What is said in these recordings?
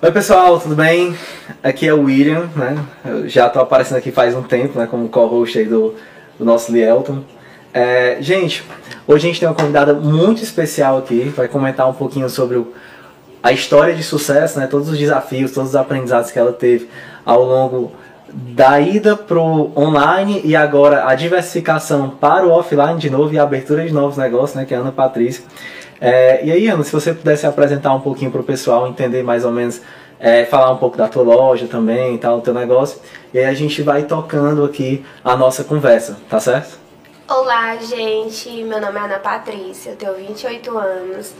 Oi pessoal, tudo bem? Aqui é o William, né? Eu já tô aparecendo aqui faz um tempo, né? Como co-host aí do, do nosso Lielton. É, gente, hoje a gente tem uma convidada muito especial aqui, vai comentar um pouquinho sobre o, a história de sucesso, né? Todos os desafios, todos os aprendizados que ela teve ao longo da ida pro online e agora a diversificação para o offline de novo e a abertura de novos negócios, né? Que é a Ana Patrícia. É, e aí, Ana, se você pudesse apresentar um pouquinho para o pessoal, entender mais ou menos, é, falar um pouco da tua loja também e tal, do teu negócio, e aí a gente vai tocando aqui a nossa conversa, tá certo? Olá, gente. Meu nome é Ana Patrícia, eu tenho 28 anos,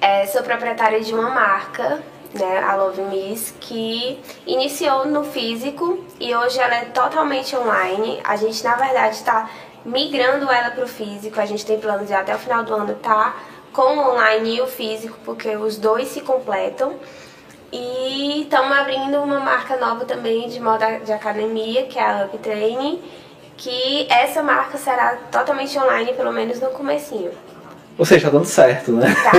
é, sou proprietária de uma marca, né, a Love Miss, que iniciou no físico e hoje ela é totalmente online. A gente, na verdade, está migrando ela para o físico, a gente tem planos de até o final do ano estar. Tá com o online e o físico, porque os dois se completam. E estamos abrindo uma marca nova também de moda de academia, que é a Up Training, que essa marca será totalmente online, pelo menos no comecinho. Ou seja, tá dando certo, né? Tá.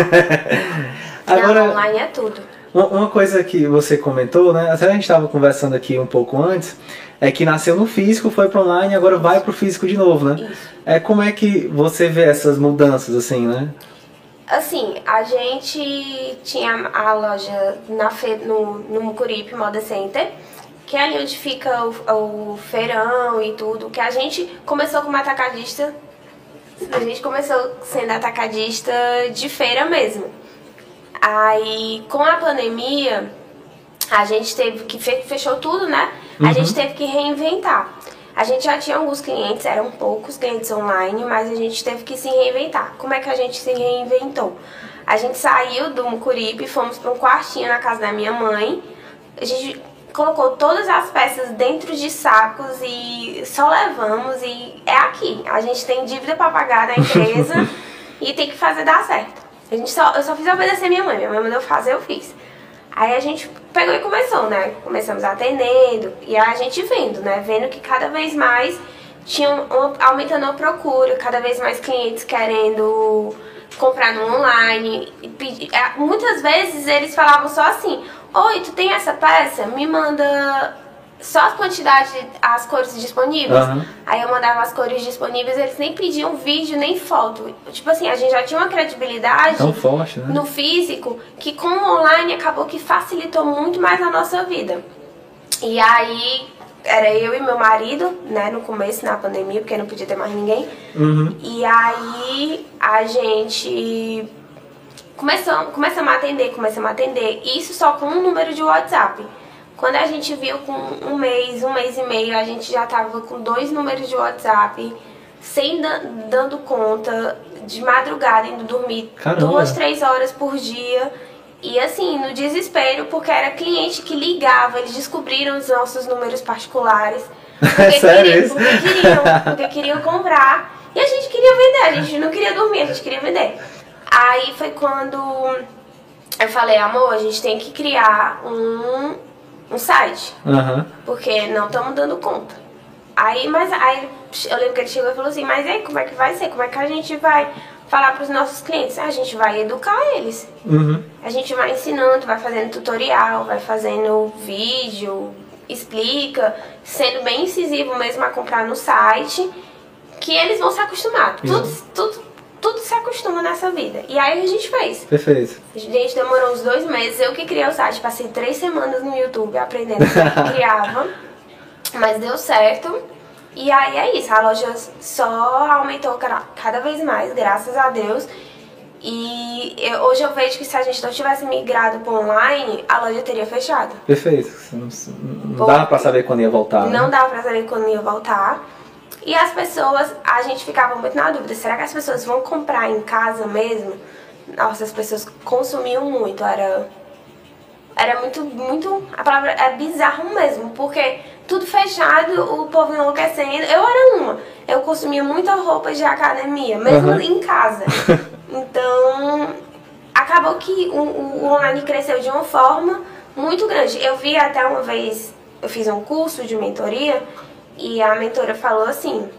Agora, Não, online é tudo. Uma coisa que você comentou, né? Até a gente estava conversando aqui um pouco antes, é que nasceu no físico, foi para online, agora vai para o físico de novo, né? Isso. É como é que você vê essas mudanças assim, né? Assim, a gente tinha a loja na fe... no, no Mucuripe Moda Center, que é ali onde fica o, o feirão e tudo, que a gente começou como atacadista, a gente começou sendo atacadista de feira mesmo. Aí, com a pandemia, a gente teve que fechou tudo, né? A gente uhum. teve que reinventar. A gente já tinha alguns clientes, eram poucos clientes online, mas a gente teve que se reinventar. Como é que a gente se reinventou? A gente saiu do Mucuripe, fomos para um quartinho na casa da minha mãe. A gente colocou todas as peças dentro de sacos e só levamos e é aqui. A gente tem dívida para pagar na empresa e tem que fazer dar certo. A gente só, eu só fiz obedecer minha mãe, minha mãe mandou fazer, eu fiz. Aí a gente pegou e começou, né? Começamos atendendo e a gente vendo, né? Vendo que cada vez mais tinha uma, aumentando a procura, cada vez mais clientes querendo comprar no online. Pedir, é, muitas vezes eles falavam só assim: Oi, tu tem essa peça? Me manda só a quantidade, as cores disponíveis. Uhum. Aí eu mandava as cores disponíveis, eles nem pediam vídeo nem foto. Tipo assim, a gente já tinha uma credibilidade Tão forte, né? no físico que com o online acabou que facilitou muito mais a nossa vida. E aí era eu e meu marido, né, no começo, na pandemia, porque não podia ter mais ninguém. Uhum. E aí a gente começou, começamos a atender, começamos a atender. Isso só com um número de WhatsApp. Quando a gente viu com um mês, um mês e meio, a gente já tava com dois números de WhatsApp, sem dando conta, de madrugada, indo dormir Caramba. duas, três horas por dia. E assim, no desespero, porque era cliente que ligava, eles descobriram os nossos números particulares. Porque, queriam, porque, queriam, porque queriam comprar. E a gente queria vender, a gente não queria dormir, a gente queria vender. Aí foi quando eu falei, amor, a gente tem que criar um um site. Uhum. Porque não estamos dando conta. Aí, mas aí eu lembro que ele chegou e falou assim, mas aí como é que vai ser? Como é que a gente vai falar para os nossos clientes? A gente vai educar eles. Uhum. A gente vai ensinando, vai fazendo tutorial, vai fazendo vídeo, explica, sendo bem incisivo mesmo a comprar no site, que eles vão se acostumar. Uhum. Tudo, tudo tudo se acostuma nessa vida. E aí a gente fez. Perfeito. A gente demorou uns dois meses. Eu que criei o site, passei três semanas no YouTube aprendendo como criava. Mas deu certo. E aí é isso, a loja só aumentou cada vez mais, graças a Deus. E eu, hoje eu vejo que se a gente não tivesse migrado para online, a loja teria fechado. Perfeito. Não, não dava para saber quando ia voltar. Não né? dava para saber quando ia voltar. E as pessoas, a gente ficava muito na dúvida, será que as pessoas vão comprar em casa mesmo? Nossa, as pessoas consumiam muito, era era muito, muito, a palavra é bizarro mesmo, porque tudo fechado, o povo enlouquecendo. Eu era uma, eu consumia muita roupa de academia, mesmo uhum. em casa. Então, acabou que o, o online cresceu de uma forma muito grande. Eu vi até uma vez, eu fiz um curso de mentoria e a mentora falou assim: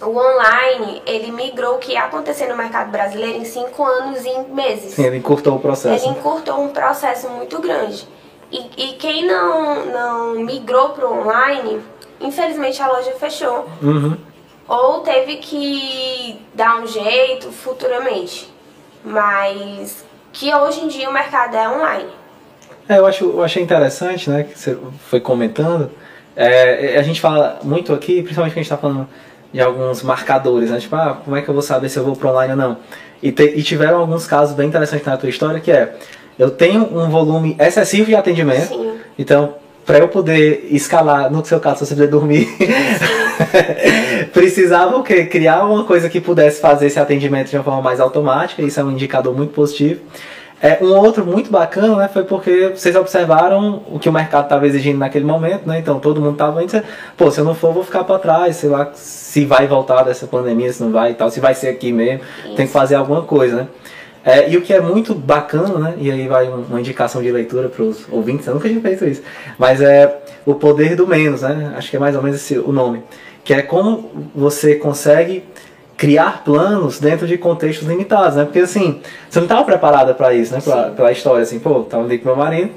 o online, ele migrou o que ia acontecer no mercado brasileiro em cinco anos e em meses. Sim, ele encurtou o processo. Ele encurtou um processo muito grande. E, e quem não, não migrou para o online, infelizmente a loja fechou. Uhum. Ou teve que dar um jeito futuramente. Mas que hoje em dia o mercado é online. É, eu, acho, eu achei interessante, né, que você foi comentando. É, a gente fala muito aqui, principalmente que a gente está falando de alguns marcadores, né? Tipo, ah, como é que eu vou saber se eu vou para online ou não? E, te, e tiveram alguns casos bem interessantes na tua história, que é, eu tenho um volume excessivo de atendimento, Sim. então para eu poder escalar, no seu caso, se você puder dormir, precisava o quê? Criar uma coisa que pudesse fazer esse atendimento de uma forma mais automática, isso é um indicador muito positivo. É, um outro muito bacana né, foi porque vocês observaram o que o mercado estava exigindo naquele momento, né? Então todo mundo estava indo, pô, se eu não for, vou ficar para trás, sei lá se vai voltar dessa pandemia, se não vai e tal, se vai ser aqui mesmo, Isso. tem que fazer alguma coisa, né? É, e o que é muito bacana, né? E aí vai uma indicação de leitura para os ouvintes, eu nunca tinha feito isso, mas é o poder do menos, né? Acho que é mais ou menos esse o nome. Que é como você consegue criar planos dentro de contextos limitados, né? Porque assim, você não estava preparada para isso, né? Pra, pela história, assim, pô, tava ali com meu marido,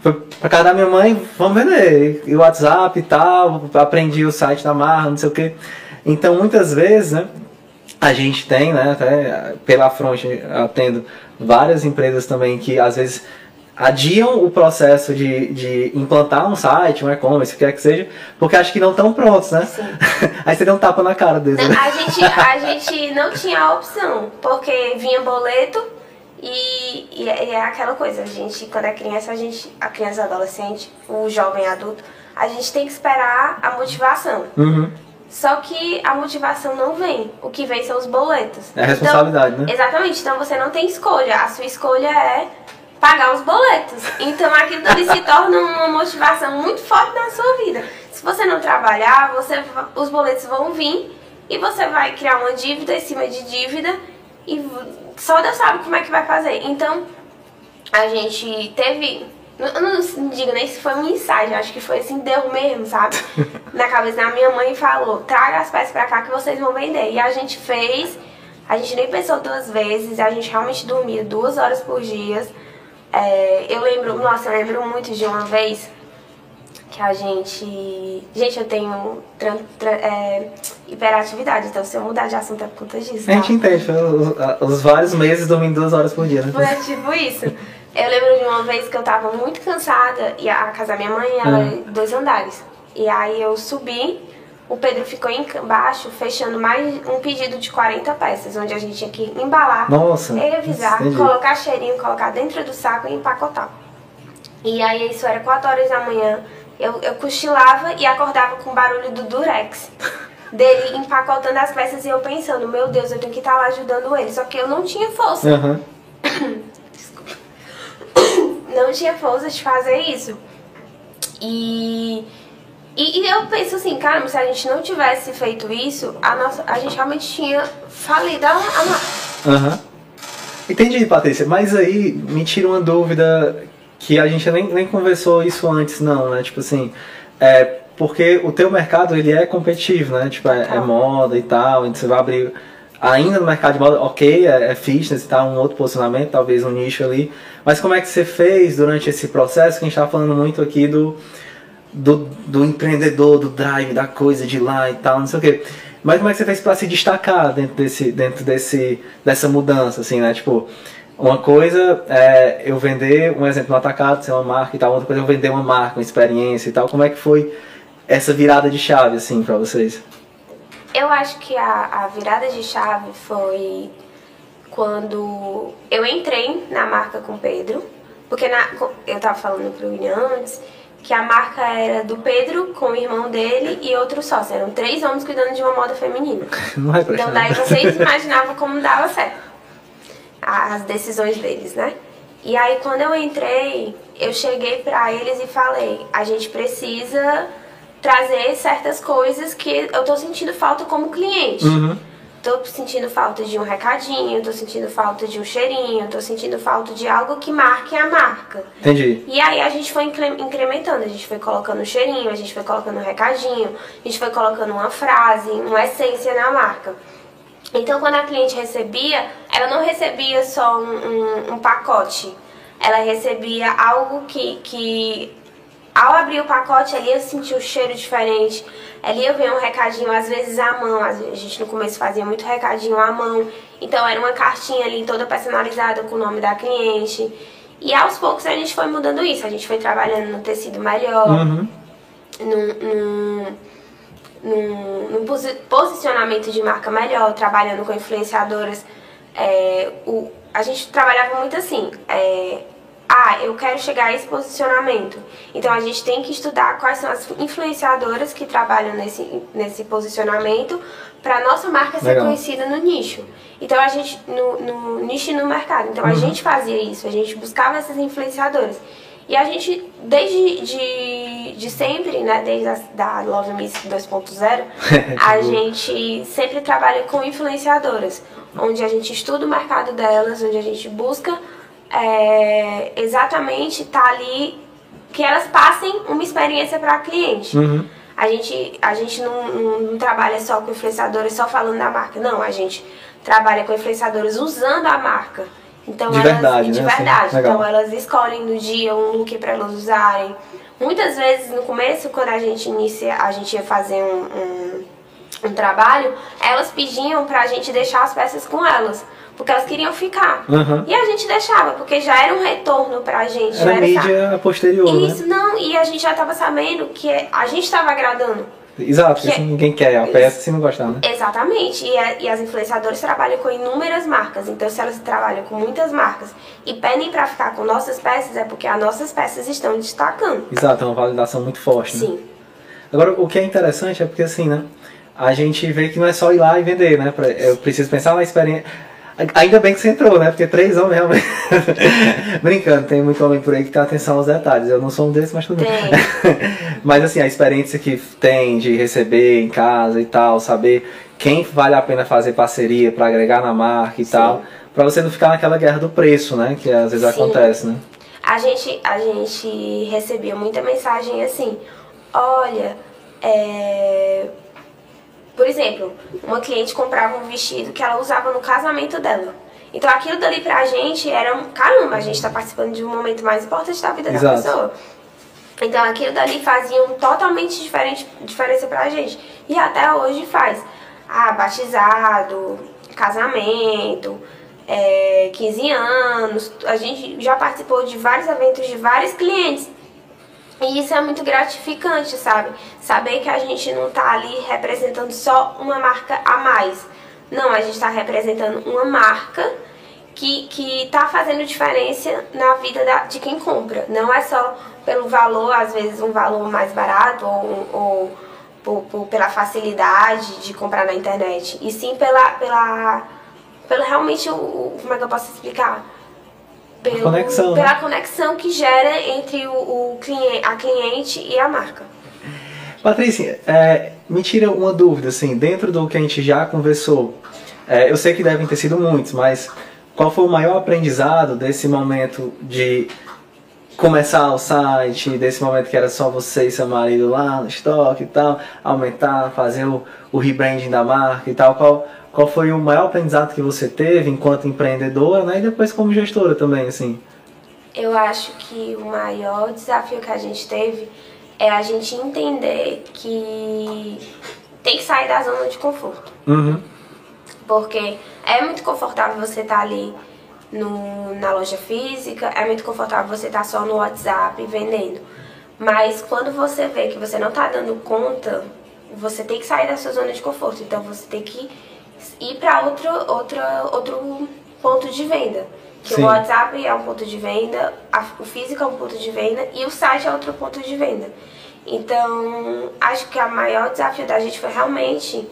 foi pra casa da minha mãe, vamos vender, e o WhatsApp e tal, aprendi o site da Marra, não sei o quê. Então, muitas vezes, né? A gente tem, né? Até pela fronte, atendo várias empresas também que às vezes adiam o processo de, de implantar um site, um e-commerce, o que quer que seja, porque acho que não estão prontos, né? Sim. Aí você deu um tapa na cara deles. Né? a, gente, a gente não tinha a opção, porque vinha boleto e, e, é, é aquela coisa, a gente, quando é criança, a gente, a criança adolescente, o jovem adulto, a gente tem que esperar a motivação. Uhum. Só que a motivação não vem. O que vem são os boletos. É a responsabilidade, então, né? Exatamente. Então você não tem escolha. A sua escolha é pagar os boletos. Então aquilo ali se torna uma motivação muito forte na sua vida. Se você não trabalhar, você, os boletos vão vir e você vai criar uma dívida em cima de dívida e só Deus sabe como é que vai fazer. Então a gente teve. Eu não digo nem se foi um ensaio, acho que foi assim, deu mesmo, sabe? Na cabeça da minha mãe falou: traga as peças pra cá que vocês vão vender. E a gente fez, a gente nem pensou duas vezes, a gente realmente dormia duas horas por dia é, eu lembro, nossa, eu lembro muito de uma vez que a gente. Gente, eu tenho tran, tran, é, hiperatividade, então se eu mudar de assunto é por conta disso. Tá? A gente entende, os, os, vários meses dormindo duas horas por dia, né? Foi tipo isso. Eu lembro de uma vez que eu tava muito cansada e a casa da minha mãe ela uhum. é dois andares. E aí eu subi o Pedro ficou embaixo fechando mais um pedido de 40 peças, onde a gente tinha que embalar, Nossa, revisar, colocar cheirinho, colocar dentro do saco e empacotar. E aí isso era 4 horas da manhã, eu, eu cochilava e acordava com o barulho do durex. Dele empacotando as peças e eu pensando, meu Deus, eu tenho que estar lá ajudando ele. Só que eu não tinha força. Uhum. Desculpa. Não tinha força de fazer isso. E e, e, eu penso assim, cara, se a gente não tivesse feito isso, a, nossa, a gente realmente tinha falido a, a marca. Uhum. Entendi, Patrícia, mas aí me tira uma dúvida que a gente nem, nem conversou isso antes, não, né? Tipo assim, é, porque o teu mercado, ele é competitivo, né? Tipo, é, é moda e tal, então você vai abrir ainda no mercado de moda, ok, é, é fitness e tal, um outro posicionamento, talvez um nicho ali, mas como é que você fez durante esse processo que a gente tá falando muito aqui do do, do empreendedor, do drive, da coisa de lá e tal, não sei o quê. Mas como é que você fez para se destacar dentro desse, dentro desse, dessa mudança, assim, né? Tipo, uma coisa é eu vender, um exemplo no atacado, ser uma marca e tal, outra coisa é eu vender uma marca, uma experiência e tal. Como é que foi essa virada de chave, assim, para vocês? Eu acho que a, a virada de chave foi quando eu entrei na marca com o Pedro, porque na, eu tava falando pro William antes, que a marca era do Pedro com o irmão dele e outro sócio. Eram três homens cuidando de uma moda feminina. Não é então daí vocês imaginavam como dava certo as decisões deles, né? E aí quando eu entrei, eu cheguei para eles e falei: a gente precisa trazer certas coisas que eu tô sentindo falta como cliente. Uhum tô sentindo falta de um recadinho, tô sentindo falta de um cheirinho, tô sentindo falta de algo que marque a marca. Entendi. E aí a gente foi incrementando, a gente foi colocando um cheirinho, a gente foi colocando um recadinho, a gente foi colocando uma frase, uma essência na marca. Então quando a cliente recebia, ela não recebia só um, um, um pacote. ela recebia algo que, que ao abrir o pacote, ela ia sentir o cheiro diferente, ela ia ver um recadinho, às vezes à mão, a gente no começo fazia muito recadinho à mão, então era uma cartinha ali toda personalizada com o nome da cliente. E aos poucos a gente foi mudando isso, a gente foi trabalhando no tecido melhor, uhum. num, num, num, num posicionamento de marca melhor, trabalhando com influenciadoras. É, o, a gente trabalhava muito assim, é, ah, eu quero chegar a esse posicionamento. Então a gente tem que estudar quais são as influenciadoras que trabalham nesse, nesse posicionamento para nossa marca ser Legal. conhecida no nicho. Então a gente, no, no nicho e no mercado. Então uhum. a gente fazia isso, a gente buscava essas influenciadoras. E a gente, desde de, de sempre, né, desde a da Love Miss 2.0, a gente sempre trabalha com influenciadoras, onde a gente estuda o mercado delas, onde a gente busca é, exatamente tá ali que elas passem uma experiência para a cliente. Uhum. A gente, a gente não, não, não, trabalha só com influenciadores só falando da marca, não. A gente trabalha com influenciadores usando a marca. Então de elas, verdade, de né? verdade. então elas escolhem no dia um look para elas usarem. Muitas vezes no começo, quando a gente inicia, a gente ia fazer um, um, um trabalho, elas pediam pra gente deixar as peças com elas porque elas queriam ficar. Uhum. E a gente deixava, porque já era um retorno pra gente. Era, era mídia posterior, né? Isso, né? não, e a gente já tava sabendo que a gente tava agradando. Exato, porque assim, ninguém quer a peça se não gostar, né? Exatamente, e, a, e as influenciadoras trabalham com inúmeras marcas, então se elas trabalham com muitas marcas e pedem para ficar com nossas peças, é porque as nossas peças estão destacando. Exato, é uma validação muito forte, né? Sim. Agora, o que é interessante é porque assim, né? A gente vê que não é só ir lá e vender, né? Eu preciso pensar na experiência Ainda bem que você entrou, né? Porque três homens realmente. Brincando, tem muito homem por aí que tem atenção aos detalhes. Eu não sou um desses, mas tudo bem. mas assim, a experiência que tem de receber em casa e tal, saber quem vale a pena fazer parceria para agregar na marca e Sim. tal, para você não ficar naquela guerra do preço, né? Que às vezes Sim. acontece, né? A gente, a gente recebia muita mensagem assim: olha, é por exemplo, uma cliente comprava um vestido que ela usava no casamento dela. Então aquilo dali pra gente era um. Caramba, a gente tá participando de um momento mais importante da vida Exato. da pessoa. Então aquilo dali fazia um totalmente diferente, diferença pra gente. E até hoje faz. Ah, batizado, casamento, é, 15 anos. A gente já participou de vários eventos de vários clientes e isso é muito gratificante, sabe? Saber que a gente não tá ali representando só uma marca a mais. Não, a gente está representando uma marca que, que tá fazendo diferença na vida da, de quem compra. Não é só pelo valor, às vezes um valor mais barato ou, ou por, por, pela facilidade de comprar na internet. E sim pela, pela, pela realmente o. Como é que eu posso explicar? Pelo, conexão, pela né? conexão que gera entre o, o, cliente, a cliente e a marca. Patrícia, é, me tira uma dúvida, assim, dentro do que a gente já conversou, é, eu sei que devem ter sido muitos, mas qual foi o maior aprendizado desse momento de começar o site, desse momento que era só você e seu marido lá no estoque e tal, aumentar, fazer o, o rebranding da marca e tal, qual, qual foi o maior aprendizado que você teve enquanto empreendedora, né? E depois como gestora também, assim. Eu acho que o maior desafio que a gente teve é a gente entender que tem que sair da zona de conforto. Uhum. Porque é muito confortável você estar tá ali no, na loja física, é muito confortável você estar tá só no WhatsApp vendendo. Mas quando você vê que você não está dando conta, você tem que sair da sua zona de conforto. Então você tem que ir para outro, outro, outro ponto de venda. Que Sim. o WhatsApp é um ponto de venda, a, o físico é um ponto de venda e o site é outro ponto de venda. Então, acho que o maior desafio da gente foi realmente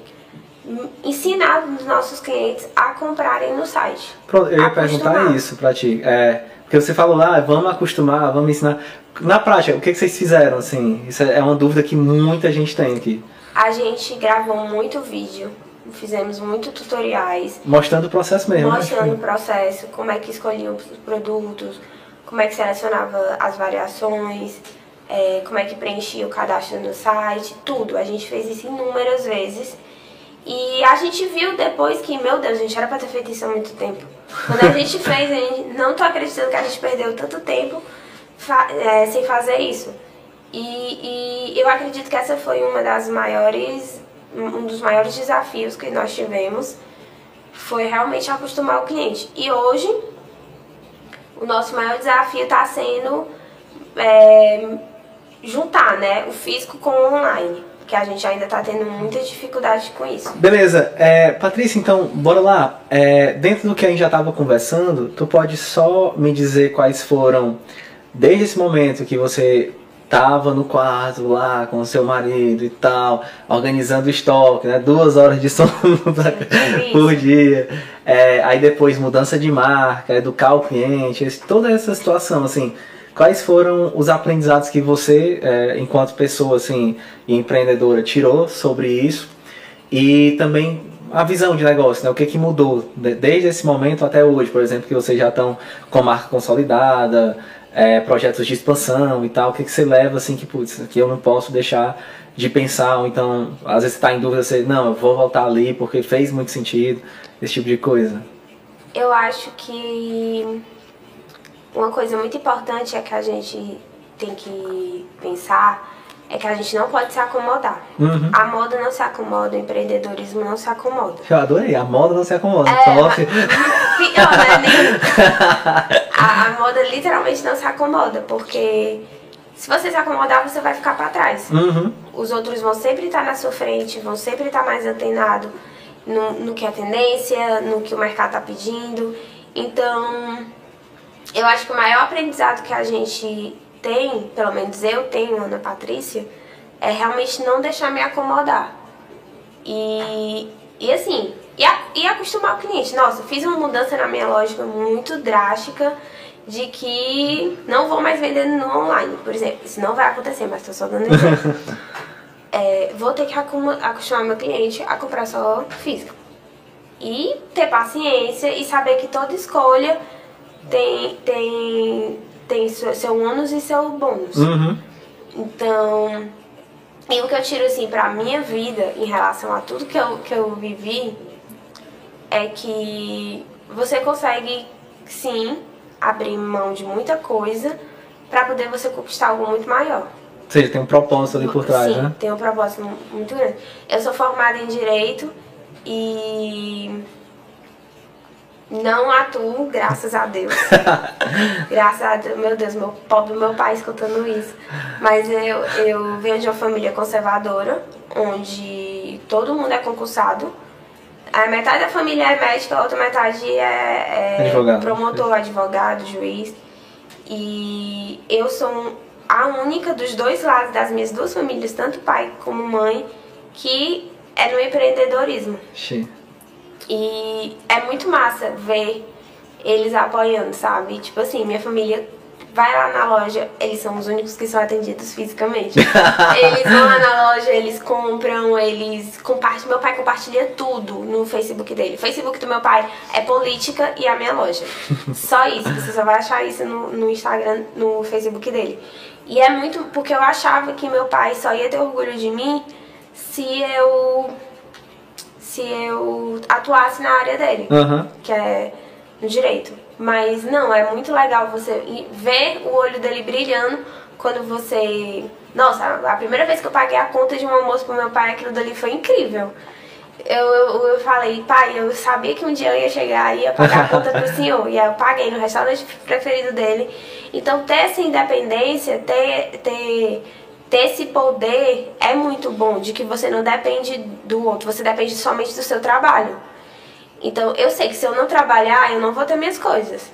ensinar os nossos clientes a comprarem no site. Pronto, eu ia acostumar. perguntar isso pra ti. É, porque você falou lá, ah, vamos acostumar, vamos ensinar. Na prática, o que, que vocês fizeram, assim? Isso é uma dúvida que muita gente tem aqui. A gente gravou muito vídeo fizemos muito tutoriais. Mostrando o processo mesmo. Né? Mostrando né? o processo, como é que escolhiam os produtos, como é que selecionava as variações, é, como é que preenchia o cadastro no site, tudo. A gente fez isso inúmeras vezes. E a gente viu depois que, meu Deus, a gente era pra ter feito isso há muito tempo. Quando a gente fez, a gente, não tô acreditando que a gente perdeu tanto tempo fa é, sem fazer isso. E, e eu acredito que essa foi uma das maiores, um dos maiores desafios que nós tivemos, foi realmente acostumar o cliente. E hoje, o nosso maior desafio está sendo é, juntar né, o físico com o online que a gente ainda está tendo muita dificuldade com isso. Beleza. É, Patrícia, então, bora lá. É, dentro do que a gente já estava conversando, tu pode só me dizer quais foram, desde esse momento que você estava no quarto lá com o seu marido e tal, organizando o estoque, né? Duas horas de sono por dia. É, aí depois mudança de marca, educar o cliente, toda essa situação, assim Quais foram os aprendizados que você, é, enquanto pessoa assim, empreendedora, tirou sobre isso? E também a visão de negócio, né? O que, que mudou desde esse momento até hoje, por exemplo, que vocês já estão com marca consolidada, é, projetos de expansão e tal, o que, que você leva assim que, putz, aqui eu não posso deixar de pensar, ou então, às vezes você está em dúvida, você, não, eu vou voltar ali porque fez muito sentido, esse tipo de coisa. Eu acho que uma coisa muito importante é que a gente tem que pensar é que a gente não pode se acomodar. Uhum. A moda não se acomoda, o empreendedorismo não se acomoda. Eu adorei, a moda não se acomoda. É, pior, né? a, a, moda literalmente não se acomoda, porque se você se acomodar, você vai ficar para trás. Uhum. Os outros vão sempre estar na sua frente, vão sempre estar mais antenados no, no que é tendência, no que o mercado está pedindo. Então, eu acho que o maior aprendizado que a gente tem, pelo menos eu tenho, Ana Patrícia, é realmente não deixar me acomodar. E, e assim, e, a, e acostumar o cliente. Nossa, fiz uma mudança na minha lógica muito drástica de que não vou mais vender no online, por exemplo. Isso não vai acontecer, mas estou só dando exemplo. é, vou ter que acostumar meu cliente a comprar só físico. E ter paciência e saber que toda escolha tem, tem, tem seu, seu ônus e seu bônus. Uhum. Então, e o que eu tiro assim pra minha vida em relação a tudo que eu, que eu vivi é que você consegue sim abrir mão de muita coisa para poder você conquistar algo muito maior. Ou seja, tem um propósito ali por trás, sim, né? tem um propósito muito grande. Eu sou formada em Direito e não atuo, graças a Deus. graças a Deus, meu Deus, meu pobre meu pai escutando isso. Mas eu, eu venho de uma família conservadora, onde todo mundo é concursado. A metade da família é médica, a outra metade é, é advogado. promotor, advogado, juiz. E eu sou a única dos dois lados das minhas duas famílias, tanto pai como mãe, que é no empreendedorismo. Sim. E é muito massa ver eles apoiando, sabe? Tipo assim, minha família vai lá na loja, eles são os únicos que são atendidos fisicamente. eles vão lá na loja, eles compram, eles compartilham. Meu pai compartilha tudo no Facebook dele. O Facebook do meu pai é política e a minha loja. Só isso, você só vai achar isso no, no Instagram, no Facebook dele. E é muito porque eu achava que meu pai só ia ter orgulho de mim se eu se eu atuasse na área dele, uhum. que é no direito. Mas não, é muito legal você ver o olho dele brilhando quando você. Nossa, a primeira vez que eu paguei a conta de um almoço pro meu pai, aquilo dali foi incrível. Eu, eu, eu falei, pai, eu sabia que um dia eu ia chegar e ia pagar a conta pro senhor. E aí eu paguei no restaurante preferido dele. Então ter essa independência, ter, ter ter esse poder é muito bom, de que você não depende do outro, você depende somente do seu trabalho. Então, eu sei que se eu não trabalhar, eu não vou ter minhas coisas.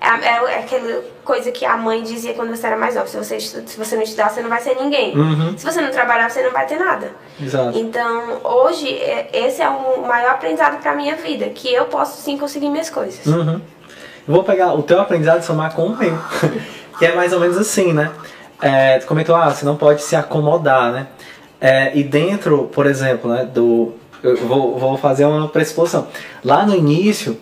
É, é, é aquela coisa que a mãe dizia quando você era mais nova: se você, se você não estudar, você não vai ser ninguém. Uhum. Se você não trabalhar, você não vai ter nada. Exato. Então, hoje, é, esse é o maior aprendizado para minha vida: que eu posso sim conseguir minhas coisas. Uhum. Eu vou pegar o teu aprendizado e somar com o meu, que é mais ou menos assim, né? É, tu comentou, ah, você não pode se acomodar, né? É, e dentro, por exemplo, né, do. Eu vou, vou fazer uma pressuposição. Lá no início,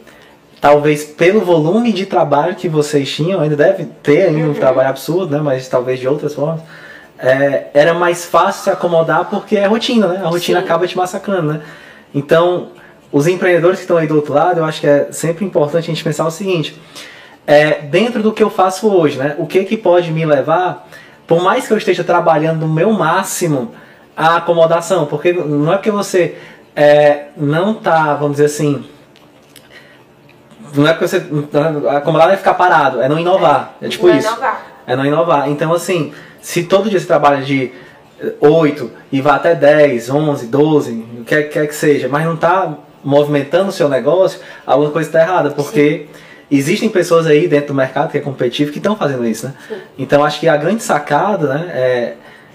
talvez pelo volume de trabalho que vocês tinham, ainda deve ter ainda um uhum. trabalho absurdo, né? Mas talvez de outras formas. É, era mais fácil se acomodar porque é rotina, né? A rotina Sim. acaba te massacrando, né? Então, os empreendedores que estão aí do outro lado, eu acho que é sempre importante a gente pensar o seguinte: é, dentro do que eu faço hoje, né? O que que pode me levar, por mais que eu esteja trabalhando no meu máximo, a acomodação? Porque não é porque você é, não tá, vamos dizer assim, não é porque você acomodar é ficar parado, é não inovar. É, é tipo não isso. Inovar. É não inovar. Então, assim, se todo dia você trabalha de 8 e vai até 10, 11, 12, o que quer que seja, mas não está movimentando o seu negócio, alguma coisa está errada, porque Sim. Existem pessoas aí dentro do mercado que é competitivo que estão fazendo isso, né? Sim. Então acho que a grande sacada, né, é,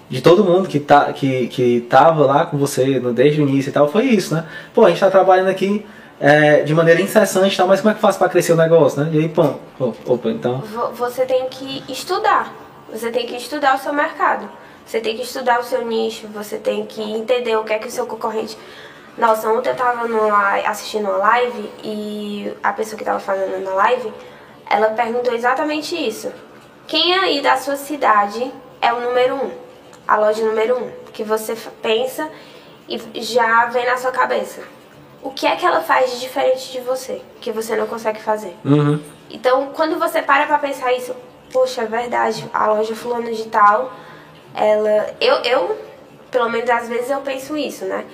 de todo mundo que, tá, que, que tava lá com você no, desde o início e tal, foi isso, né? Pô, a gente está trabalhando aqui é, de maneira incessante e tal, mas como é que faz para crescer o negócio, né? E aí, pô, opa, então... Você tem que estudar, você tem que estudar o seu mercado. Você tem que estudar o seu nicho, você tem que entender o que é que o seu concorrente. Nossa, ontem eu tava numa, assistindo uma live e a pessoa que tava fazendo na live, ela perguntou exatamente isso. Quem aí da sua cidade é o número um? A loja número um. Que você pensa e já vem na sua cabeça. O que é que ela faz de diferente de você, que você não consegue fazer? Uhum. Então, quando você para pra pensar isso, poxa, é verdade, a loja fulano de tal ela. Eu, eu, pelo menos às vezes eu penso isso, né?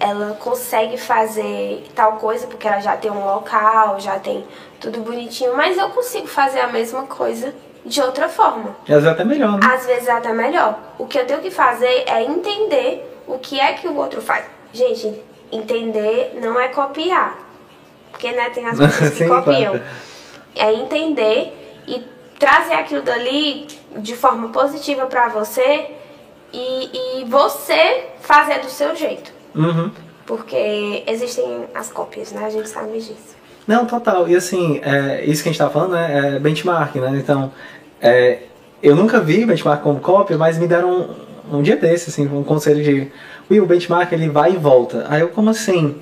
Ela consegue fazer tal coisa porque ela já tem um local, já tem tudo bonitinho, mas eu consigo fazer a mesma coisa de outra forma. Às vezes até melhor, né? Às vezes até melhor. O que eu tenho que fazer é entender o que é que o outro faz. Gente, entender não é copiar. Porque né, tem as pessoas que Sim, copiam. Claro. É entender e trazer aquilo dali de forma positiva para você e, e você fazer do seu jeito. Uhum. Porque existem as cópias, né? A gente sabe disso. Não, total. E assim, é, isso que a gente tá falando né, é benchmark, né? Então, é, eu nunca vi benchmark como cópia, mas me deram um, um dia desse, assim, um conselho de Will, o benchmark ele vai e volta. Aí eu, como assim?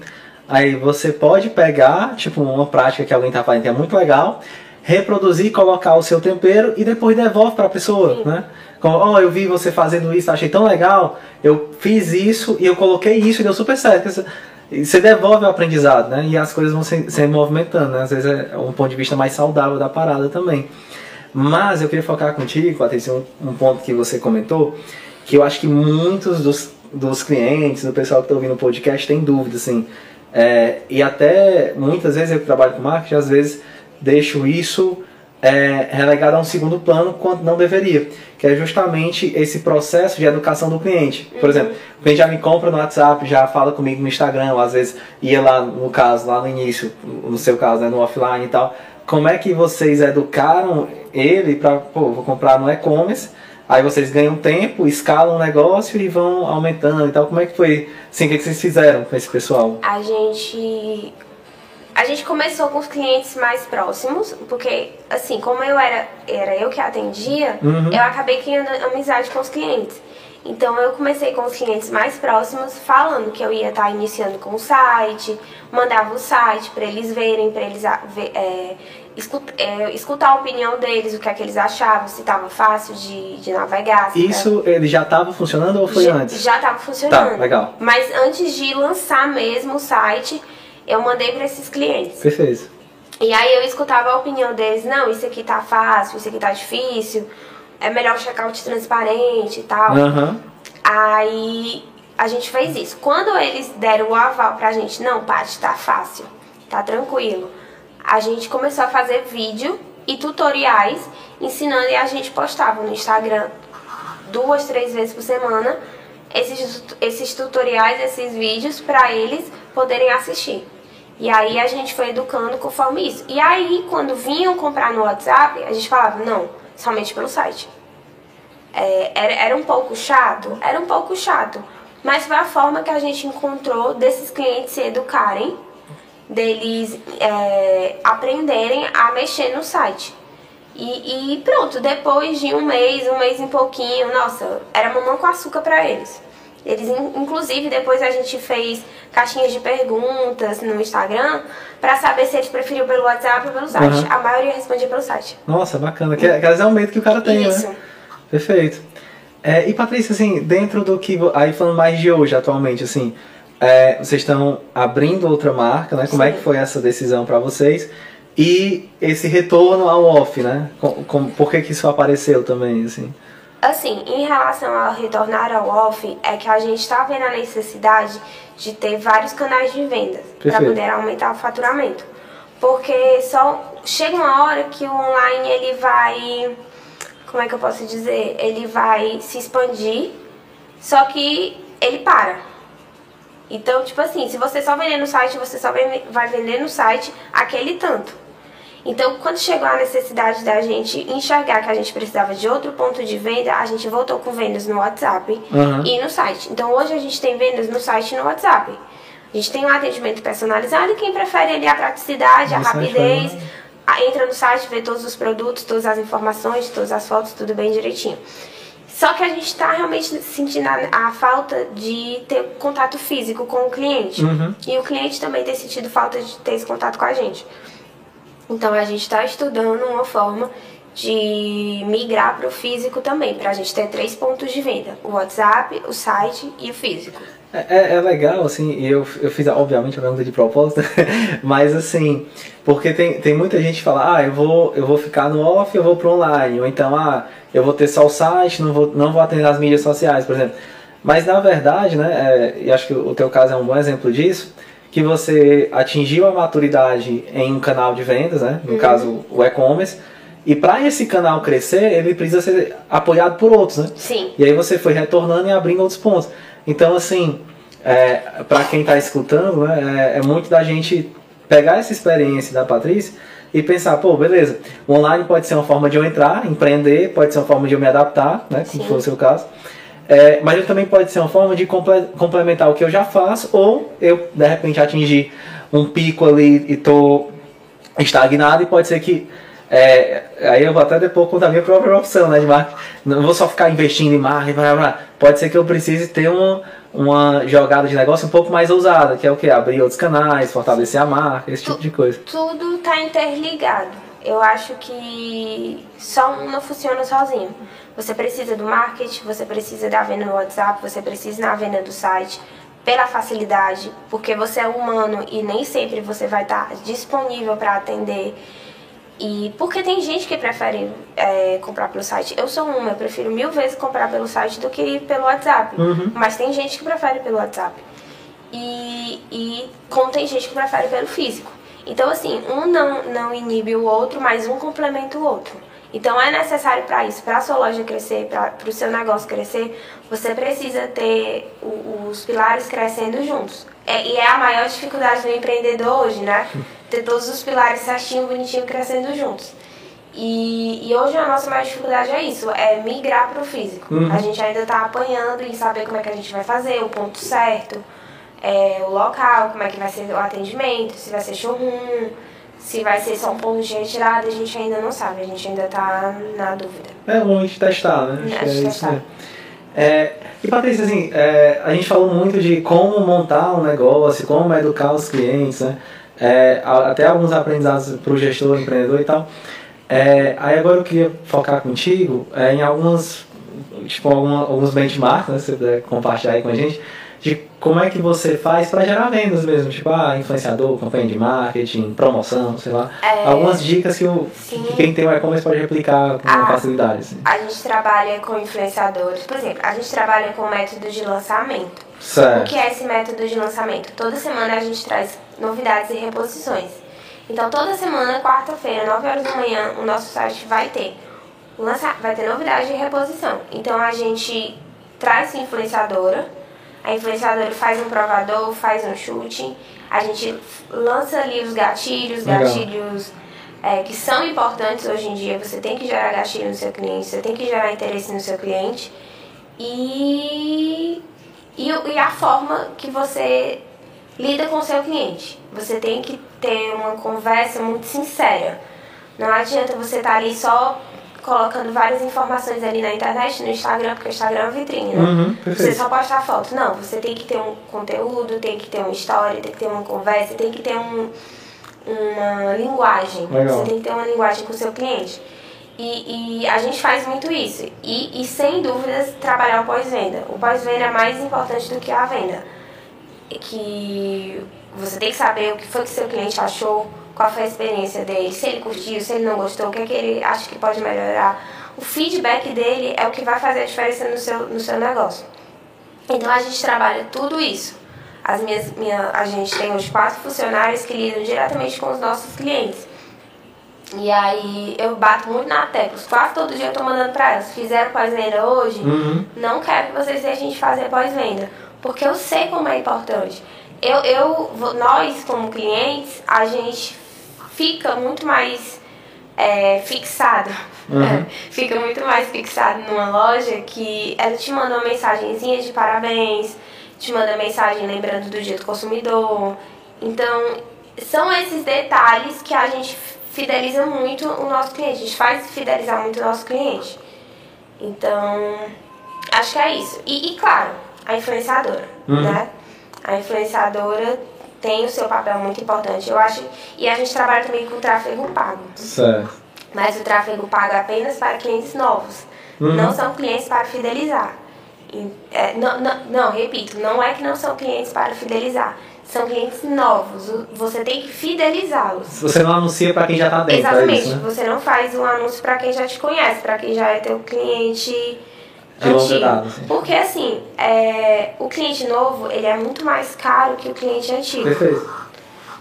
Aí você pode pegar, tipo, uma prática que alguém tá fazendo que é muito legal, reproduzir, colocar o seu tempero e depois devolve para a pessoa, Sim. né? Como, ó, oh, eu vi você fazendo isso, achei tão legal, eu fiz isso e eu coloquei isso e deu super certo. Você devolve o aprendizado, né? E as coisas vão se, se movimentando, né? Às vezes é um ponto de vista mais saudável da parada também. Mas eu queria focar contigo, Patrícia, um, um ponto que você comentou, que eu acho que muitos dos, dos clientes, do pessoal que está ouvindo o podcast, tem dúvida, assim. É, e até muitas vezes eu trabalho com marketing, às vezes deixo isso é, relegado a um segundo plano quando não deveria, que é justamente esse processo de educação do cliente. Por uhum. exemplo, o cliente já me compra no WhatsApp, já fala comigo no Instagram, às vezes ia lá no caso, lá no início, no seu caso, né, no offline e tal. Como é que vocês educaram ele para, pô, vou comprar no e-commerce, aí vocês ganham tempo, escalam o negócio e vão aumentando e tal. Como é que foi, assim, o que vocês fizeram com esse pessoal? A gente a gente começou com os clientes mais próximos, porque assim, como eu era, era eu que atendia, uhum. eu acabei criando amizade com os clientes. Então eu comecei com os clientes mais próximos, falando que eu ia estar iniciando com o site, mandava o site para eles verem, para eles é, escutar, é, escutar a opinião deles, o que é que eles achavam, se estava fácil de, de navegar. Isso ele já estava funcionando ou foi já, antes? Já estava funcionando. Tá, legal. Mas antes de lançar mesmo o site, eu mandei para esses clientes. Perfeito. E aí eu escutava a opinião deles, não, isso aqui tá fácil, isso aqui tá difícil, é melhor o checkout transparente e tal. Uhum. Aí a gente fez isso. Quando eles deram o aval pra gente, não, Paty, tá fácil, tá tranquilo. A gente começou a fazer vídeo e tutoriais ensinando e a gente postava no Instagram duas, três vezes por semana esses, esses tutoriais, esses vídeos para eles poderem assistir. E aí a gente foi educando conforme isso. E aí, quando vinham comprar no WhatsApp, a gente falava, não, somente pelo site. É, era, era um pouco chato? Era um pouco chato. Mas foi a forma que a gente encontrou desses clientes se educarem, deles é, aprenderem a mexer no site. E, e, pronto, depois de um mês, um mês e pouquinho, nossa, era mamão com açúcar para eles. Eles, inclusive, depois a gente fez caixinhas de perguntas no Instagram para saber se eles preferiam pelo WhatsApp ou pelo site. Uhum. A maioria respondia pelo site. Nossa, bacana. Que, que é o medo que o cara tem, né? Isso. né? Perfeito. É, e Patrícia, assim, dentro do que. Aí falando mais de hoje, atualmente, assim, é, vocês estão abrindo outra marca, né? Como Sim. é que foi essa decisão para vocês? E esse retorno ao off, né? Com, com- por que, que isso apareceu também, assim? Assim, em relação ao retornar ao off, é que a gente está vendo a necessidade de ter vários canais de vendas para poder aumentar o faturamento. Porque só chega uma hora que o online ele vai, como é que eu posso dizer, ele vai se expandir, só que ele para. Então, tipo assim, se você só vender no site, você só vai vender no site aquele tanto. Então, quando chegou a necessidade da gente enxergar que a gente precisava de outro ponto de venda, a gente voltou com vendas no WhatsApp Uhum. e no site. Então, hoje a gente tem vendas no site e no WhatsApp. A gente tem um atendimento personalizado e quem prefere ali a praticidade, a rapidez, a- entra no site, vê todos os produtos, todas as informações, todas as fotos, tudo bem direitinho. Só que a gente está realmente sentindo a, a falta de ter contato físico com o cliente. Uhum. E o cliente também tem sentido falta de ter esse contato com a gente. Então a gente está estudando uma forma de migrar para o físico também, para a gente ter três pontos de venda: o WhatsApp, o site e o físico. É, é- é legal, assim, eu, eu fiz, obviamente, a pergunta de propósito, mas assim, porque tem, tem muita gente que fala, ah, eu vou, eu vou ficar no off, eu vou pro online, ou então, ah, eu vou ter só o site, não vou, não vou atender as mídias sociais, por exemplo. Mas na verdade, né, é, e acho que o teu caso é um bom exemplo disso, que você atingiu a maturidade em um canal de vendas, né, no caso o e-commerce, e para esse canal crescer, ele precisa ser apoiado por outros, né? Sim. E aí você foi retornando e abrindo outros pontos. Então, assim, é, para quem está escutando, é, é muito da gente pegar essa experiência da Patrícia e pensar, pô, beleza, o online pode ser uma forma de eu entrar, empreender, pode ser uma forma de eu me adaptar, né, como Sim. foi o seu caso. É, mas ele também pode ser uma forma de comple- complementar o que eu já faço, ou eu, de repente, atingir um pico ali e tô estagnado e pode ser que é, aí eu vou até depois contar a minha própria opção né, de marketing. Não vou só ficar investindo em marketing, blá, blá, pode ser que eu precise ter uma, uma jogada de negócio um pouco mais ousada, que é o que? Abrir outros canais, fortalecer a marca, esse tipo de coisa. Tudo tá interligado. Eu acho que só um não funciona sozinho. Você precisa do marketing, você precisa da venda no WhatsApp, você precisa na venda do site, pela facilidade, porque você é humano e nem sempre você vai estar disponível para atender. E porque tem gente que prefere é, comprar pelo site. Eu sou uma, eu prefiro mil vezes comprar pelo site do que pelo WhatsApp. Uhum. Mas tem gente que prefere pelo WhatsApp. E, e como tem gente que prefere pelo físico. Então, assim, um não, não inibe o outro, mas um complementa o outro. Então, é necessário para isso, para a sua loja crescer, para o seu negócio crescer, você precisa ter o- os pilares crescendo juntos. É, e é a maior dificuldade do empreendedor hoje, né? Ter todos os pilares certinho, bonitinho, crescendo juntos. E, e hoje a nossa maior dificuldade é isso, é migrar para o físico. Uhum. A gente ainda está apanhando em saber como é que a gente vai fazer, o ponto certo, é, o local, como é que vai ser o atendimento, se vai ser showroom, se vai ser só um ponto de retirada, a gente ainda não sabe, a gente ainda está na dúvida. É bom a gente testar, né? Acho É, que é isso testar. mesmo. É, e Patrícia, assim, é, a gente falou muito de como montar um negócio, como educar os clientes, né? É, até alguns aprendizados para o gestor, empreendedor e tal. É, aí agora eu queria focar contigo é, em algumas, tipo, alguma- alguns benchmarks, né? Se você puder compartilhar aí com a gente, de como é que você faz para gerar vendas mesmo, tipo, ah, influenciador, campanha de marketing, promoção, sei lá. É, Algumas dicas que, o, sim. que quem tem o e-commerce pode replicar com Ah. facilidade. Assim. A gente trabalha com influenciadores, por exemplo, a gente trabalha com método de lançamento. O Certo. que é esse método de lançamento? Toda semana a gente traz novidades e reposições. Então, toda semana, quarta-feira, 9 horas da manhã, o nosso site vai ter lança, vai ter novidade e reposição. Então, a gente traz influenciadora, a influenciadora faz um provador, faz um shooting, a gente lança ali os gatilhos, Legal. gatilhos é, que são importantes hoje em dia. Você tem que gerar gatilho no seu cliente, você tem que gerar interesse no seu cliente. E, e, e a forma que você lida com o seu cliente. Você tem que ter uma conversa muito sincera. Não adianta você estar ali só colocando várias informações ali na internet, no Instagram, porque o Instagram é uma vitrine, né? Uhum, Você só postar foto. Não, você tem que ter um conteúdo, tem que ter uma história, tem que ter uma conversa, tem que ter um, uma linguagem. Legal. Você tem que ter uma linguagem com o seu cliente. E, e a gente faz muito isso. E, e sem dúvidas, trabalhar o pós-venda. O pós-venda é mais importante do que a venda. que você tem que saber o que foi que seu cliente achou, qual foi a experiência dele, se ele curtiu, se ele não gostou, o que, é que ele acha que pode melhorar. O feedback dele é o que vai fazer a diferença no seu, no seu negócio. Então a gente trabalha tudo isso. As minhas, minha, a gente tem os quatro funcionários que lidam diretamente com os nossos clientes. E aí eu bato muito na tecla. Quase todo dia eu tô mandando pra elas. Fizeram pós-venda hoje? Uhum. Não quero que vocês deixem de fazer pós-venda. Porque eu sei como é importante. Eu, eu, nós, como clientes, a gente fica muito mais é, fixado. Uhum. fica muito mais fixado numa loja que ela te manda uma mensagenzinha de parabéns, te manda mensagem lembrando do dia do consumidor. Então, são esses detalhes que a gente fideliza muito o nosso cliente, a gente faz fidelizar muito o nosso cliente. Então, acho que é isso. E, e claro, a influenciadora, Uhum. né? A influenciadora tem o seu papel muito importante, eu acho. E a gente trabalha também com tráfego pago. Certo. Mas o tráfego pago é apenas para clientes novos. Uhum. Não são clientes para fidelizar. É, não, não, não, repito, não é que não são clientes para fidelizar. São clientes novos. Você tem que fidelizá-los. Você não anuncia pra quem já tá dentro, é Exatamente. isso, né? Você não faz um anúncio para quem já te conhece, para quem já é teu cliente antigo. data, assim. Porque assim, é, o cliente novo ele é muito mais caro que o cliente antigo. Perfeito.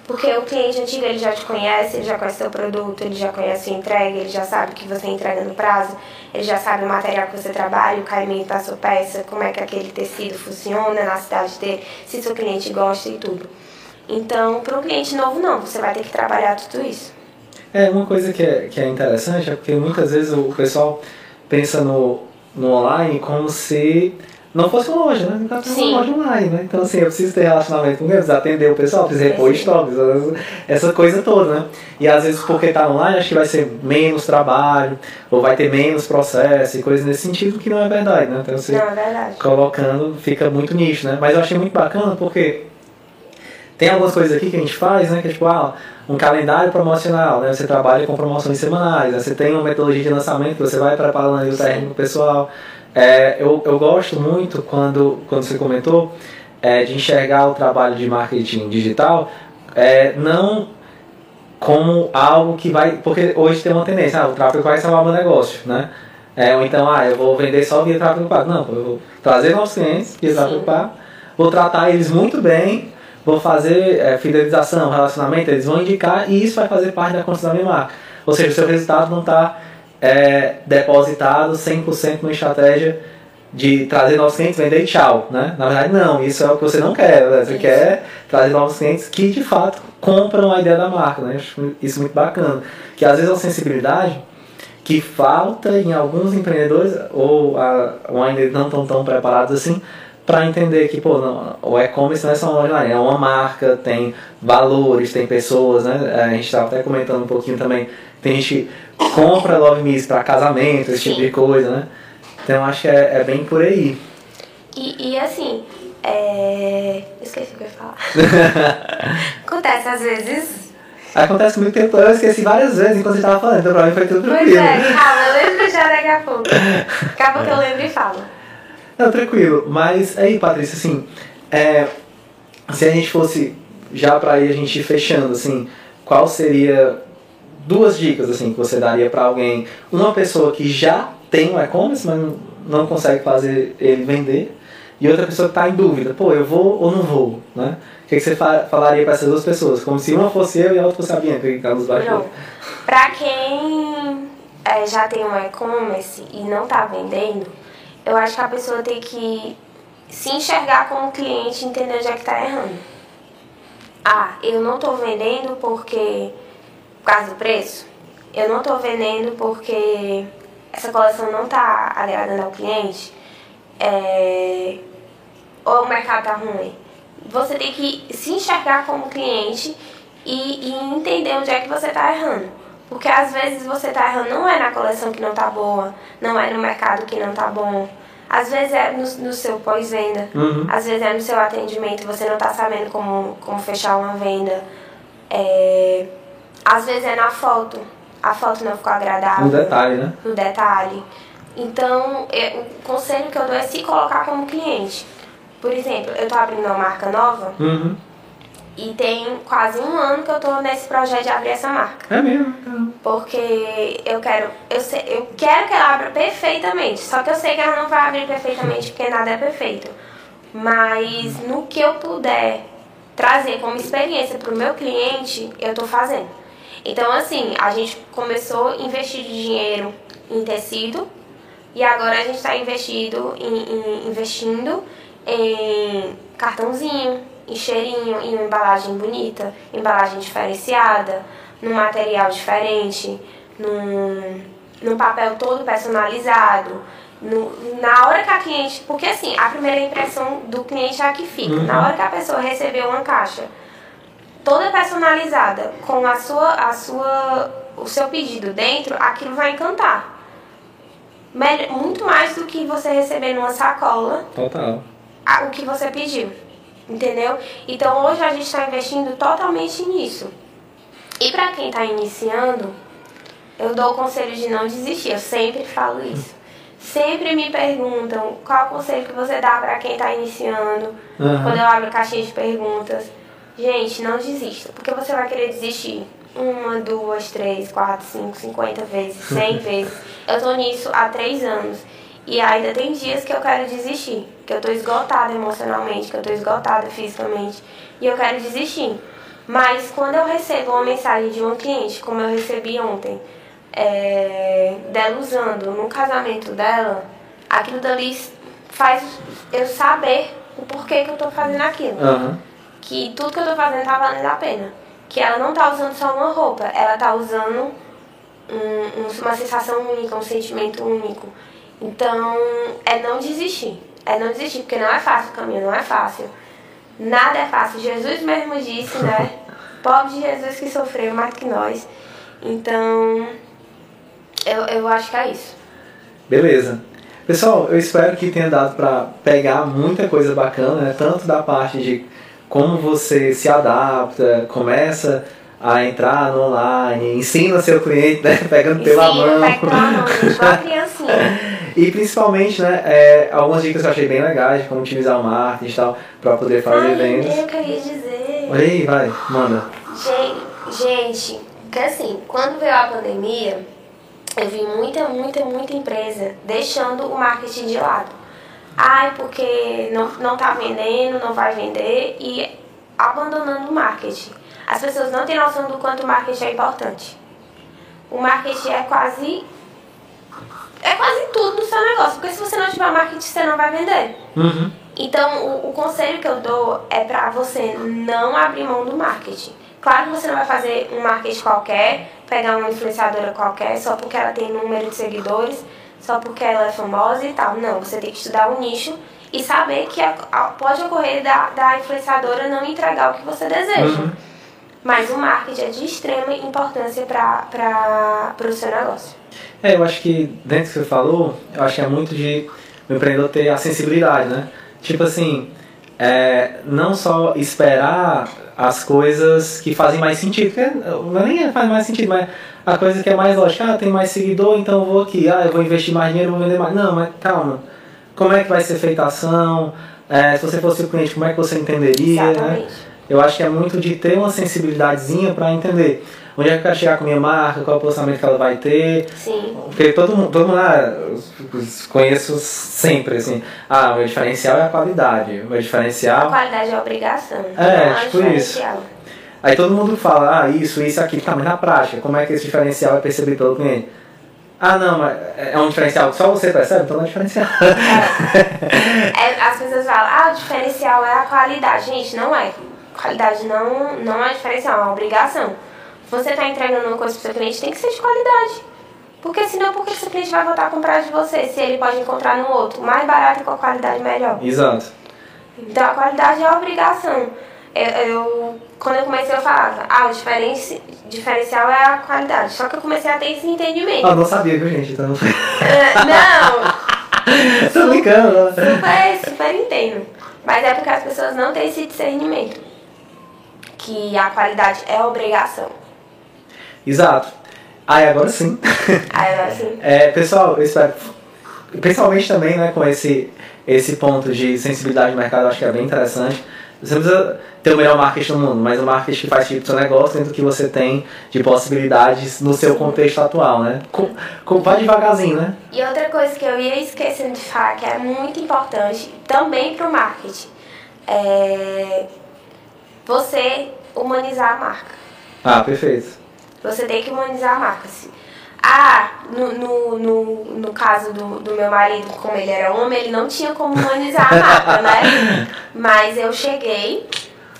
Porque o cliente antigo ele já te conhece, ele já conhece seu produto, ele já conhece a entrega, ele já sabe que você entrega no prazo, ele já sabe o material que você trabalha, o caimento da sua peça, como é que aquele tecido funciona na cidade dele, se seu cliente gosta e tudo. Então, para um cliente novo não, você vai ter que trabalhar tudo isso. É, uma coisa que é, que é interessante é porque muitas vezes o pessoal pensa no, no online como se não fosse uma loja, né? Não tá Sim. uma loja online, né? Então, assim, eu preciso ter relacionamento com eles, atender o pessoal, preciso repor estoques, essa coisa toda, né? E às vezes, porque tá online, acho que vai ser menos trabalho, ou vai ter menos processo e coisas nesse sentido, que não é verdade, né? Então, você Não, é verdade. colocando, fica muito nicho, né? Mas eu achei muito bacana porque tem algumas coisas aqui que a gente faz, né? Que é tipo, ah, um calendário promocional, né? Você trabalha com promoções semanais, né? Você tem uma metodologia de lançamento você vai preparando o pro pessoal. É, eu, eu gosto muito quando, quando você comentou é, de enxergar o trabalho de marketing digital é, não como algo que vai. Porque hoje tem uma tendência, ah, o tráfego vai salvar meu negócio, né? É, ou então, ah, eu vou vender só via tráfego pago. Não, eu vou trazer novos clientes via tráfego pago, vou tratar eles muito bem, vou fazer é, fidelização, relacionamento, eles vão indicar e isso vai fazer parte da construção da minha marca. Ou seja, o seu resultado não está é, depositado 100% numa estratégia de trazer novos clientes, vender e tchau, né? Na verdade, não, isso é o que você não quer, né? Você quer trazer novos clientes que de fato compram a ideia da marca, né? Isso muito bacana. Que às vezes é uma sensibilidade que falta em alguns empreendedores ou, a, ou ainda não estão tão preparados assim para entender que pô, não, o e-commerce não é só uma loja online, é uma marca, tem valores, tem pessoas, né? A gente estava até comentando um pouquinho também, tem gente que compra Love Miss para casamento, esse tipo Sim. de coisa, né? Então acho que é, é bem por aí. E, e assim, é... esqueci o que eu ia falar. Acontece às vezes. Acontece comigo que eu esqueci várias vezes enquanto você estava falando, então pra mim foi tudo Pois tranquilo. é, calma, eu lembro já daqui a pouco. Daqui a pouco eu lembro e falo. Não, tranquilo. Mas aí, Patrícia, assim, é, se a gente fosse já pra ir a gente fechando, assim, qual seria duas dicas assim que você daria pra alguém, uma pessoa que já tem um e-commerce, mas não- consegue fazer ele vender, e outra pessoa que está em dúvida, pô, eu vou ou não vou, né? O que, que você fa- falaria para essas duas pessoas? Como se uma fosse eu e a outra fosse a Bianca, que está nos bastidores. Pra quem é, já tem um e-commerce e não tá vendendo, eu acho que a pessoa tem que se enxergar como cliente e entender onde é que tá errando. Ah, eu não tô vendendo porque. por causa do preço. Eu não tô vendendo porque essa coleção não tá agradando ao cliente. É, ou o mercado tá ruim. Você tem que se enxergar como cliente e, e entender onde é que você tá errando. Porque às vezes você tá errando não é na coleção que não tá boa, não é no mercado que não tá bom. Às vezes é no, no seu pós-venda, Uhum. às vezes é no seu atendimento, você não tá sabendo como, como fechar uma venda. É, às vezes é na foto, a foto não ficou agradável No detalhe, né? no detalhe. Então, é, o conselho que eu dou é se colocar como cliente. Por exemplo, eu tô abrindo uma marca nova Uhum. E tem quase um ano que eu tô nesse projeto de abrir essa marca. É mesmo? Porque eu quero, eu, sei, eu quero que ela abra perfeitamente. Só que eu sei que ela não vai abrir perfeitamente porque nada é perfeito. Mas no que eu puder trazer como experiência para o meu cliente, eu tô fazendo. Então, assim, a gente começou a investir dinheiro em tecido e agora a gente está investido em, em- investindo em cartãozinho, em cheirinho, em uma embalagem bonita, embalagem diferenciada, num material diferente, num, num papel todo personalizado. No- na hora que a cliente. Porque assim, a primeira impressão do cliente é a que fica. Uhum. Na hora que a pessoa recebeu uma caixa toda personalizada com a sua, a sua, o seu pedido dentro, aquilo vai encantar. Muito mais do que você receber numa sacola Total. a- o que você pediu. Entendeu? Então hoje a gente está investindo totalmente nisso. E para quem está iniciando, eu dou o conselho de não desistir. Eu sempre falo isso. Sempre me perguntam qual o conselho que você dá para quem está iniciando. Aham. Quando eu abro caixinha de perguntas. Gente, não desista. Porque você vai querer desistir uma, duas, três, quatro, cinco, cinquenta vezes, cem vezes. Eu tô nisso há três anos. E ainda tem dias que eu quero desistir. Que eu tô esgotada emocionalmente, que eu tô esgotada fisicamente. E eu quero desistir. Mas quando eu recebo uma mensagem de uma cliente, como eu recebi ontem, é, dela usando no casamento dela, aquilo dali faz eu saber o porquê que eu tô fazendo aquilo Aham. que tudo que eu tô fazendo tá valendo a pena. Que ela não tá usando só uma roupa, ela tá usando um- um- uma sensação única, um sentimento único. Então, é não desistir. É não desistir, porque não é fácil o caminho, não é fácil. Nada é fácil. Jesus mesmo disse, né? Pobre de Jesus que sofreu mais que nós. Então, eu, eu acho que é isso. Beleza. Pessoal, eu espero que tenha dado para pegar muita coisa bacana, né? Tanto da parte de como você se adapta, começa a entrar no online, ensina seu cliente, né? Pegando pela mão. pega pela mão, gente, igual a criancinha. E principalmente, né, é, algumas dicas que eu achei bem legais, como utilizar o marketing e tal, para poder fazer Ai, vendas. eu queria dizer. Olha aí, vai, manda. Gente, gente, que assim, quando veio a pandemia, eu vi muita, muita, muita empresa deixando o marketing de lado. Ai, porque não, não tá vendendo, não vai vender e abandonando o marketing. As pessoas não têm noção do quanto o marketing é importante. O marketing é quase. É quase tudo no seu negócio, porque se você não tiver marketing, você não vai vender. Uhum. Então, o, o conselho que eu dou é pra você não abrir mão do marketing. Claro que você não vai fazer um marketing qualquer, pegar uma influenciadora qualquer só porque ela tem número de seguidores, só porque ela é famosa e tal. Não, você tem que estudar o nicho e saber que a- a- pode ocorrer da, da influenciadora não entregar o que você deseja. Uhum. Mas o marketing é de extrema importância para o seu negócio. É, eu acho que dentro do que você falou, eu acho que é muito de o empreendedor ter a sensibilidade, né? Tipo assim, é, não só esperar as coisas que fazem mais sentido, porque não é nem faz mais sentido, mas a coisa que é mais lógica, ah, tem mais seguidor, então eu vou aqui, ah, eu vou investir mais dinheiro, vou vender mais. Não, mas calma, como é que vai ser feita a ação? É, se você fosse o cliente, como é que você entenderia? Né? Eu acho que é muito de ter uma sensibilidadezinha para entender onde é que eu quero chegar com a minha marca, qual é o posicionamento que ela vai ter, Sim. porque todo mundo, todo mundo ah, conheço sempre, assim, ah, o meu diferencial é a qualidade, o meu A diferencial... qualidade é obrigação. É, não tipo diferencial. Aí todo mundo fala, ah, isso, isso, aquilo, tá, mas na prática, como é que esse diferencial é percebido pelo cliente? Ah, não, mas é um diferencial que só você percebe, então não é diferencial. É, as pessoas falam, ah, o diferencial é a qualidade. Gente, não é. Qualidade não, não é diferencial, é uma obrigação. Você está entregando uma coisa para o seu cliente, tem que ser de qualidade. Porque senão, por que o seu cliente vai voltar a comprar de você se ele pode encontrar no outro mais barato e com a qualidade melhor? Exato. Então a qualidade é a obrigação. Eu, eu- quando eu comecei eu falava, ah, o diferenci, diferencial é a qualidade. Só que eu comecei a ter esse entendimento. Ah, não sabia, viu, gente? Então... Não, Tô brincando, né? Super, super entendo. Mas é porque as pessoas não têm esse discernimento. Que a qualidade é obrigação. Exato. Aí agora sim. Aí assim, É, pessoal, eu espero principalmente também né, com esse, esse ponto de sensibilidade de mercado, eu acho que é bem interessante. Você não precisa ter o melhor marketing do mundo, mas o marketing que faz pro seu negócio dentro do que você tem de possibilidades no seu contexto atual, né? Com, com, vai devagarzinho, né? E outra coisa que eu ia esquecendo de falar, que é muito importante também para o marketing, é você humanizar a marca. Ah, perfeito. Você tem que humanizar a marca. Assim. Ah, no, no, no, no caso do, do meu marido, como ele era homem, ele não tinha como humanizar a marca, né? Mas eu cheguei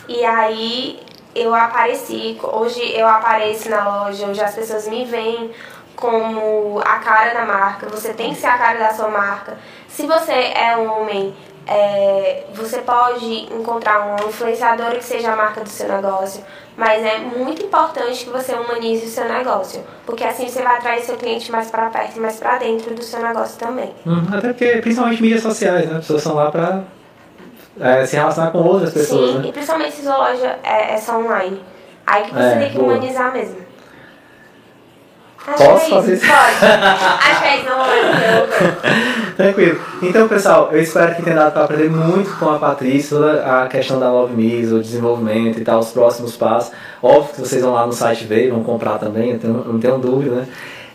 e aí eu apareci. Hoje eu apareço na loja, hoje as pessoas me veem como a cara da marca. Você tem que ser a cara da sua marca. Se você é um homem é, você pode encontrar um influenciador que seja a marca do seu negócio, mas é muito importante que você humanize o seu negócio, porque assim você vai atrair seu cliente mais para perto e mais para dentro do seu negócio também. Hum, até porque, principalmente mídias sociais, né? As pessoas são lá para é, se relacionar com outras pessoas. Sim, né? e principalmente se sua loja é, é só online. Aí que você é, tem que boa. humanizar mesmo. Acho Posso é fazer isso? Pode. Acho que é isso, não Tranquilo. Então, pessoal, eu espero que tenha dado para aprender muito com a Patrícia, a questão da Love Me, o desenvolvimento e tal, os próximos passos. Óbvio que vocês vão lá no site ver, vão comprar também, eu tenho, não tenho dúvida, né?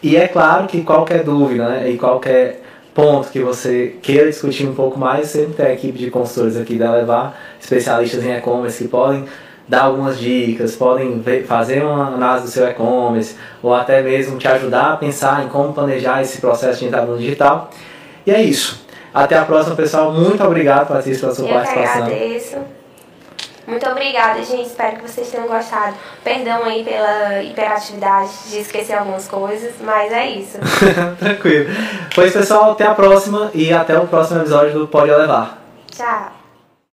E é claro que qualquer dúvida, né, e qualquer ponto que você queira discutir um pouco mais, sempre tem a equipe de consultores aqui da Levar, especialistas em e-commerce que podem dar algumas dicas, podem ver, fazer uma análise do seu e-commerce ou até mesmo te ajudar a pensar em como planejar esse processo de entrada no digital. E é isso. Até a próxima, pessoal. Muito obrigado, Patrícia, pela sua Eu participação. Eu agradeço. Muito obrigada, gente. Espero que vocês tenham gostado. Perdão aí pela hiperatividade de esquecer algumas coisas, mas é isso. Tranquilo. Pois, pessoal, até a próxima e até o próximo episódio do Pode Levar. Tchau.